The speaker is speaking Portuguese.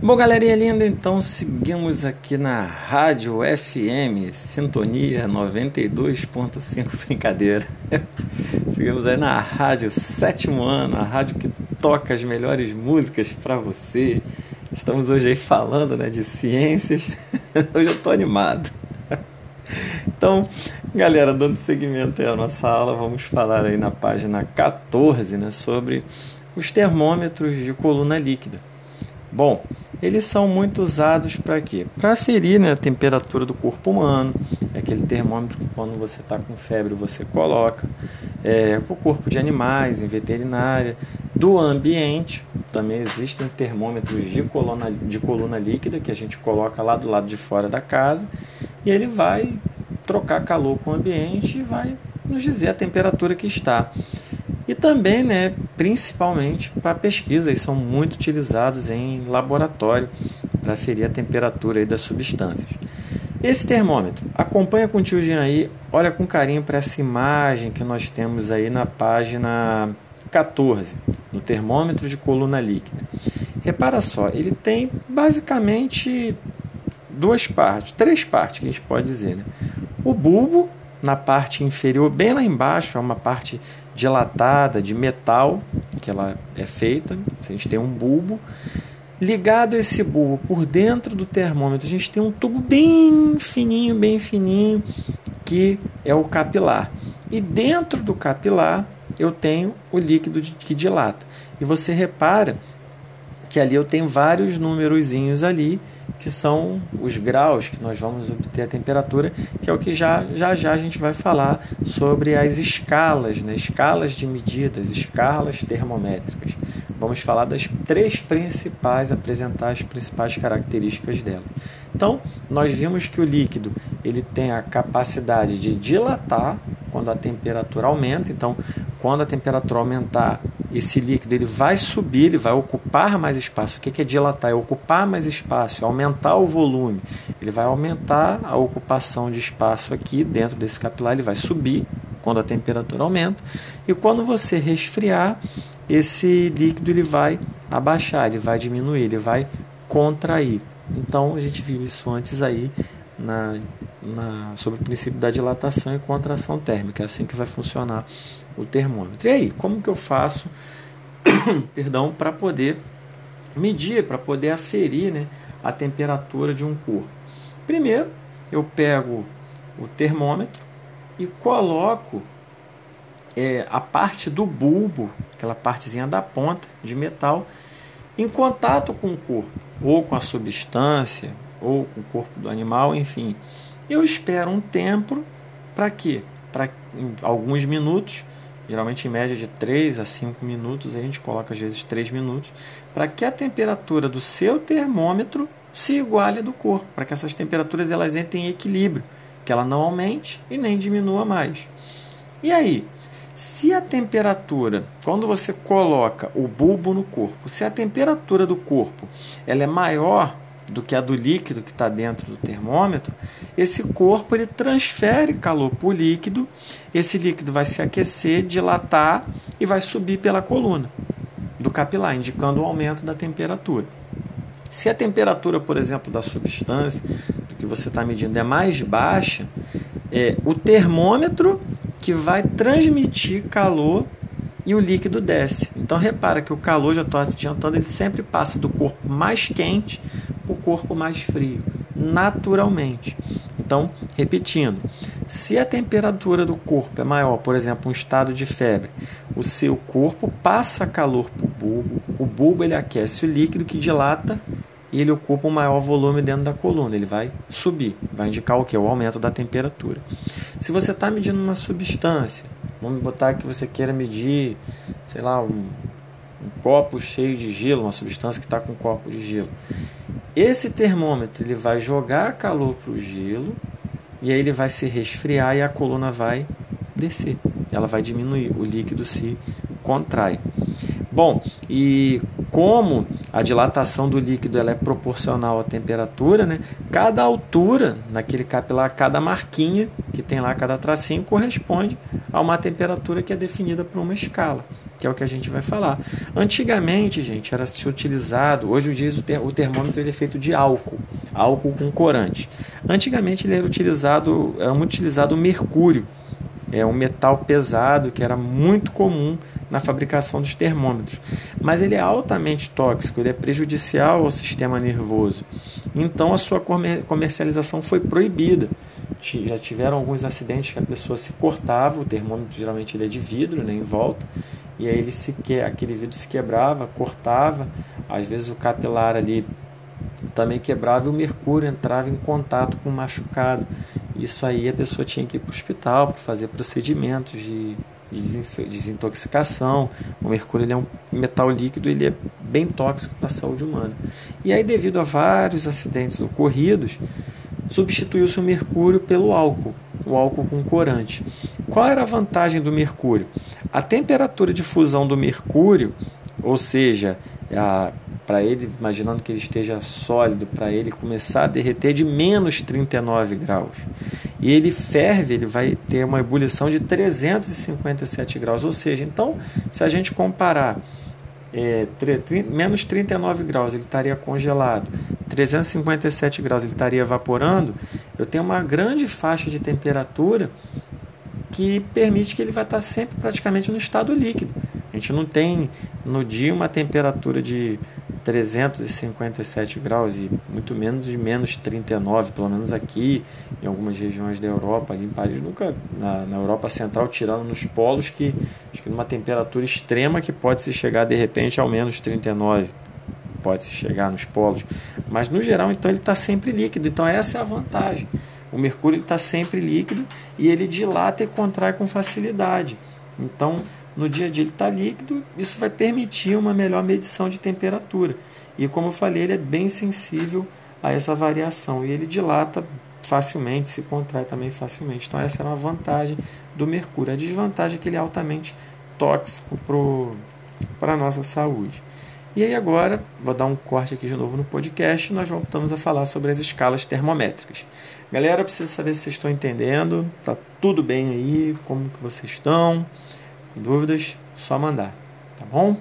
Bom, galerinha linda, então seguimos aqui na Rádio FM, Sintonia 92.5, brincadeira. seguimos aí na Rádio Sétimo Ano, a rádio que toca as melhores músicas para você. Estamos hoje aí falando né, de ciências, hoje eu tô animado. Então, galera, dando seguimento aí à nossa aula, vamos falar aí na página 14 né, sobre os termômetros de coluna líquida. Bom, eles são muito usados para quê? Para aferir né, a temperatura do corpo humano, é aquele termômetro que quando você está com febre você coloca, é, para o corpo de animais, em veterinária, do ambiente, também existem termômetros de coluna, de coluna líquida que a gente coloca lá do lado de fora da casa e ele vai trocar calor com o ambiente e vai nos dizer a temperatura que está. E também, né, principalmente para pesquisa, eles são muito utilizados em laboratório para aferir a temperatura das substâncias. Esse termômetro, acompanha com o tio Jean aí, olha com carinho para essa imagem que nós temos aí na página 14, no termômetro de coluna líquida. Repara só, ele tem basicamente duas partes, três partes que a gente pode dizer. Né? O bulbo, na parte inferior, bem lá embaixo, é uma parte dilatada de metal que ela é feita. A gente tem um bulbo. Ligado a esse bulbo por dentro do termômetro, a gente tem um tubo bem fininho, bem fininho, que é o capilar. E dentro do capilar eu tenho o líquido que dilata. E você repara que ali eu tenho vários númerozinhos ali que são os graus que nós vamos obter a temperatura, que é o que já já, já a gente vai falar sobre as escalas, né? escalas de medidas, escalas termométricas. Vamos falar das três principais, apresentar as principais características dela. Então, nós vimos que o líquido ele tem a capacidade de dilatar quando a temperatura aumenta. Então, quando a temperatura aumentar, esse líquido ele vai subir, ele vai ocupar mais espaço. O que é dilatar? É ocupar mais espaço, é aumentar o volume. Ele vai aumentar a ocupação de espaço aqui dentro desse capilar, ele vai subir quando a temperatura aumenta. E quando você resfriar, esse líquido ele vai abaixar, ele vai diminuir, ele vai contrair. Então a gente viu isso antes aí na, na, sobre o princípio da dilatação e contração térmica. É assim que vai funcionar o termômetro. E aí, como que eu faço, perdão, para poder medir, para poder aferir né, a temperatura de um corpo? Primeiro, eu pego o termômetro e coloco é, a parte do bulbo, aquela partezinha da ponta de metal, em contato com o corpo, ou com a substância, ou com o corpo do animal, enfim. Eu espero um tempo para quê? Para alguns minutos geralmente em média de 3 a 5 minutos, a gente coloca às vezes 3 minutos, para que a temperatura do seu termômetro se iguale do corpo, para que essas temperaturas elas entrem em equilíbrio, que ela não aumente e nem diminua mais. E aí, se a temperatura, quando você coloca o bulbo no corpo, se a temperatura do corpo ela é maior do que a do líquido que está dentro do termômetro, esse corpo ele transfere calor para o líquido, esse líquido vai se aquecer, dilatar e vai subir pela coluna do capilar, indicando o aumento da temperatura. Se a temperatura, por exemplo, da substância do que você está medindo é mais baixa, é o termômetro que vai transmitir calor e o líquido desce. Então repara que o calor, já estou adiantando, ele sempre passa do corpo mais quente o corpo mais frio, naturalmente. Então, repetindo, se a temperatura do corpo é maior, por exemplo, um estado de febre, o seu corpo passa calor para o bulbo, o bulbo ele aquece o líquido que dilata e ele ocupa um maior volume dentro da coluna, ele vai subir, vai indicar o que? O aumento da temperatura. Se você está medindo uma substância, vamos botar que você queira medir, sei lá, um, um copo cheio de gelo, uma substância que está com um copo de gelo. Esse termômetro ele vai jogar calor para o gelo e aí ele vai se resfriar e a coluna vai descer. Ela vai diminuir, o líquido se contrai. Bom, e como a dilatação do líquido ela é proporcional à temperatura, né? cada altura naquele capilar, cada marquinha que tem lá, cada tracinho, corresponde a uma temperatura que é definida por uma escala. Que é o que a gente vai falar. Antigamente, gente, era se utilizado, hoje diz o, ter, o termômetro ele é feito de álcool, álcool com corante. Antigamente ele era utilizado, era muito utilizado o mercúrio, é um metal pesado que era muito comum na fabricação dos termômetros. Mas ele é altamente tóxico, ele é prejudicial ao sistema nervoso. Então a sua comercialização foi proibida. Já tiveram alguns acidentes que a pessoa se cortava, o termômetro geralmente ele é de vidro, né, em volta, e aí ele se que aquele vidro se quebrava, cortava, às vezes o capilar ali também quebrava e o mercúrio entrava em contato com o machucado. Isso aí a pessoa tinha que ir para o hospital para fazer procedimentos de, de desintoxicação. O mercúrio ele é um metal líquido, ele é bem tóxico para a saúde humana. E aí, devido a vários acidentes ocorridos, substituiu-se o mercúrio pelo álcool, o álcool com corante. Qual era a vantagem do mercúrio? A temperatura de fusão do mercúrio, ou seja, para ele, imaginando que ele esteja sólido, para ele começar a derreter de menos 39 graus. E ele ferve, ele vai ter uma ebulição de 357 graus. Ou seja, então, se a gente comparar é, menos 39 graus, ele estaria congelado, 357 graus, ele estaria evaporando, eu tenho uma grande faixa de temperatura que permite que ele vai estar sempre praticamente no estado líquido. A gente não tem no dia uma temperatura de 357 graus e muito menos de menos 39, pelo menos aqui em algumas regiões da Europa, ali em Paris, nunca na, na Europa Central, tirando nos polos que acho que numa temperatura extrema que pode se chegar de repente ao menos 39, pode se chegar nos polos, mas no geral então ele está sempre líquido, então essa é a vantagem. O mercúrio está sempre líquido e ele dilata e contrai com facilidade. Então, no dia a dia ele está líquido, isso vai permitir uma melhor medição de temperatura. E como eu falei, ele é bem sensível a essa variação e ele dilata facilmente, se contrai também facilmente. Então essa era uma vantagem do mercúrio. A desvantagem é que ele é altamente tóxico para a nossa saúde. E aí agora, vou dar um corte aqui de novo no podcast, nós voltamos a falar sobre as escalas termométricas. Galera, preciso saber se vocês estão entendendo, tá tudo bem aí, como que vocês estão? Dúvidas, só mandar, tá bom?